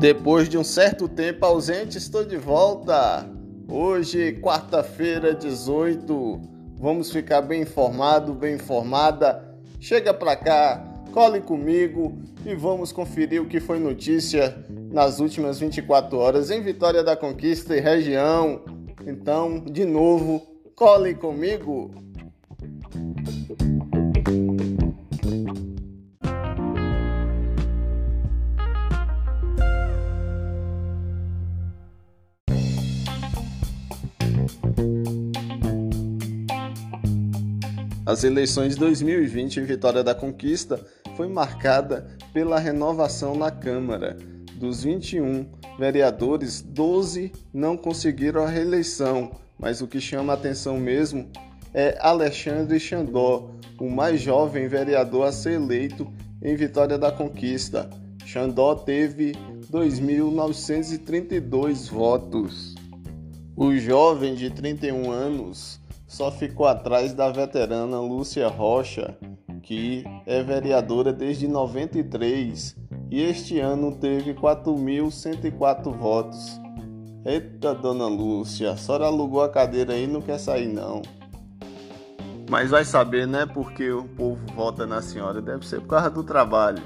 Depois de um certo tempo ausente, estou de volta. Hoje, quarta-feira, 18. Vamos ficar bem informado, bem informada. Chega pra cá, cole comigo e vamos conferir o que foi notícia nas últimas 24 horas em Vitória da Conquista e região. Então, de novo, cole comigo. As eleições de 2020 em Vitória da Conquista foi marcada pela renovação na Câmara. Dos 21 vereadores, 12 não conseguiram a reeleição, mas o que chama a atenção mesmo é Alexandre Xandó, o mais jovem vereador a ser eleito em Vitória da Conquista. Xandó teve 2.932 votos. O jovem de 31 anos só ficou atrás da veterana Lúcia Rocha, que é vereadora desde 93 e este ano teve 4.104 votos. Eita, dona Lúcia, a senhora alugou a cadeira aí e não quer sair não. Mas vai saber, né, porque o povo vota na senhora, deve ser por causa do trabalho.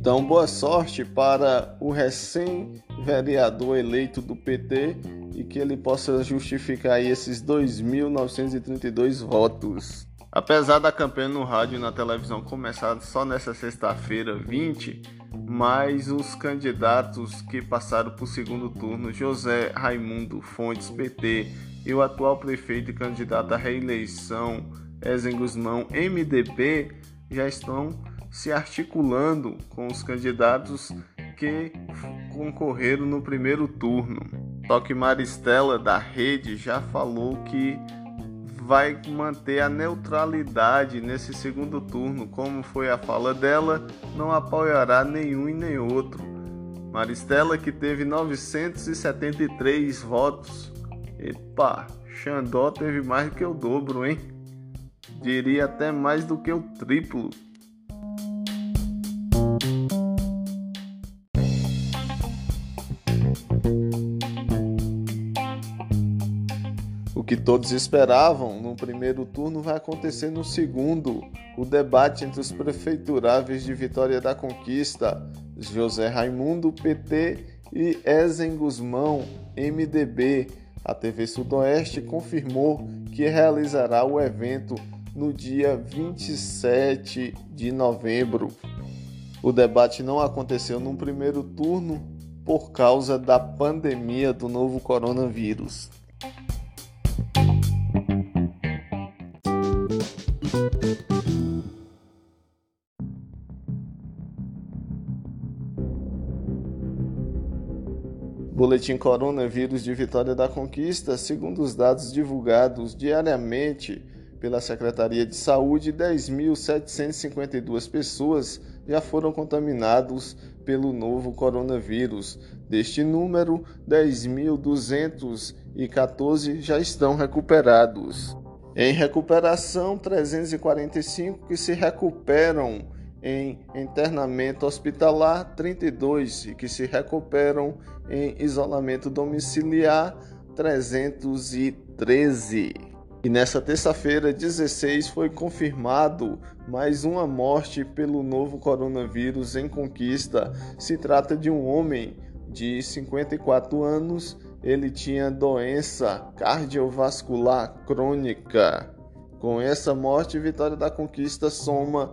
Então, boa sorte para o recém-vereador eleito do PT e que ele possa justificar esses 2.932 votos. Apesar da campanha no rádio e na televisão começar só nessa sexta-feira 20, mas os candidatos que passaram para o segundo turno, José Raimundo Fontes, PT, e o atual prefeito e candidato à reeleição, Ezen Guzmão, MDB, já estão se articulando com os candidatos que concorreram no primeiro turno. Só que Maristela da Rede já falou que vai manter a neutralidade nesse segundo turno, como foi a fala dela, não apoiará nenhum e nem outro. Maristela que teve 973 votos. Epa, Xandó teve mais do que o dobro, hein? Diria até mais do que o triplo. O que todos esperavam no primeiro turno vai acontecer no segundo. O debate entre os prefeituráveis de Vitória da Conquista, José Raimundo, PT, e Ezen Guzmão, MDB. A TV Sudoeste confirmou que realizará o evento no dia 27 de novembro. O debate não aconteceu no primeiro turno por causa da pandemia do novo coronavírus. Boletim Coronavírus de Vitória da Conquista, segundo os dados divulgados diariamente pela Secretaria de Saúde, 10.752 pessoas já foram contaminados pelo novo coronavírus. Deste número, 10.214 já estão recuperados. Em recuperação, 345 que se recuperam em internamento hospitalar, 32 e que se recuperam em isolamento domiciliar, 313. E nessa terça-feira, 16, foi confirmado mais uma morte pelo novo coronavírus em conquista. Se trata de um homem de 54 anos, ele tinha doença cardiovascular crônica. Com essa morte, Vitória da Conquista soma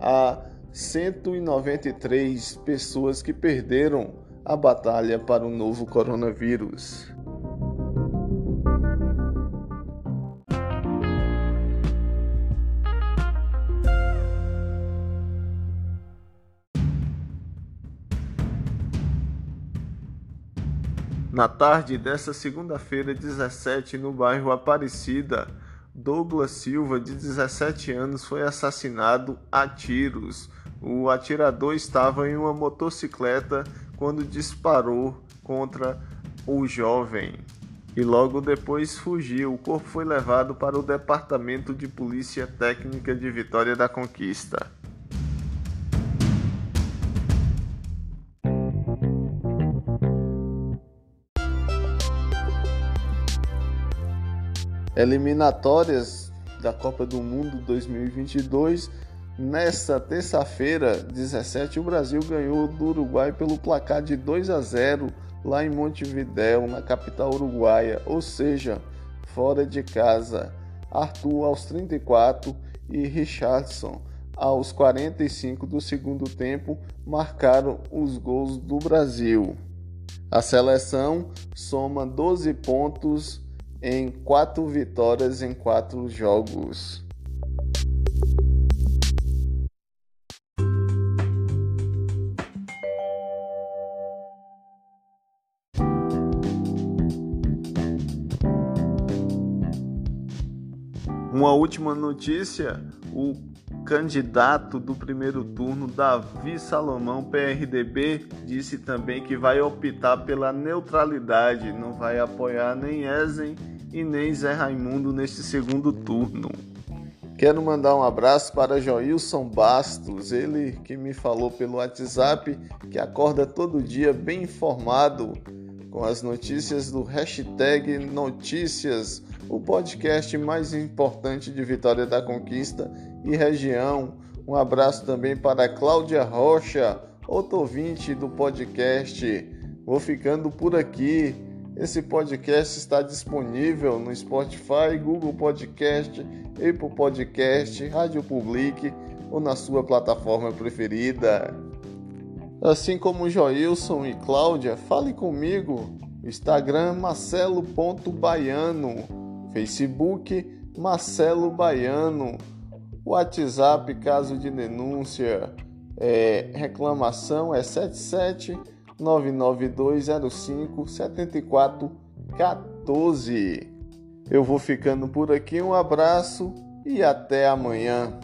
a 193 pessoas que perderam a batalha para o novo coronavírus. Na tarde desta segunda-feira, 17, no bairro Aparecida, Douglas Silva, de 17 anos, foi assassinado a tiros. O atirador estava em uma motocicleta quando disparou contra o jovem. e logo depois fugiu. O corpo foi levado para o Departamento de Polícia Técnica de Vitória da Conquista. Eliminatórias da Copa do Mundo 2022. Nesta terça-feira, 17, o Brasil ganhou do Uruguai pelo placar de 2 a 0 lá em Montevidéu, na capital uruguaia, ou seja, fora de casa. Arthur aos 34 e Richardson aos 45 do segundo tempo marcaram os gols do Brasil. A seleção soma 12 pontos em 4 vitórias em 4 jogos. Uma última notícia: o candidato do primeiro turno, Davi Salomão, PRDB, disse também que vai optar pela neutralidade, não vai apoiar nem Ezen e nem Zé Raimundo neste segundo turno. Quero mandar um abraço para Joilson Bastos, ele que me falou pelo WhatsApp que acorda todo dia bem informado com as notícias do hashtag Notícias, o podcast mais importante de Vitória da Conquista e região. Um abraço também para Cláudia Rocha, outro ouvinte do podcast. Vou ficando por aqui. Esse podcast está disponível no Spotify, Google Podcast, Apple Podcast, Rádio Public ou na sua plataforma preferida. Assim como Joilson e Cláudia, fale comigo. Instagram marcelo.baiano, Facebook Marcelo Baiano, WhatsApp caso de denúncia, é, reclamação é 77 99205 7414. Eu vou ficando por aqui, um abraço e até amanhã.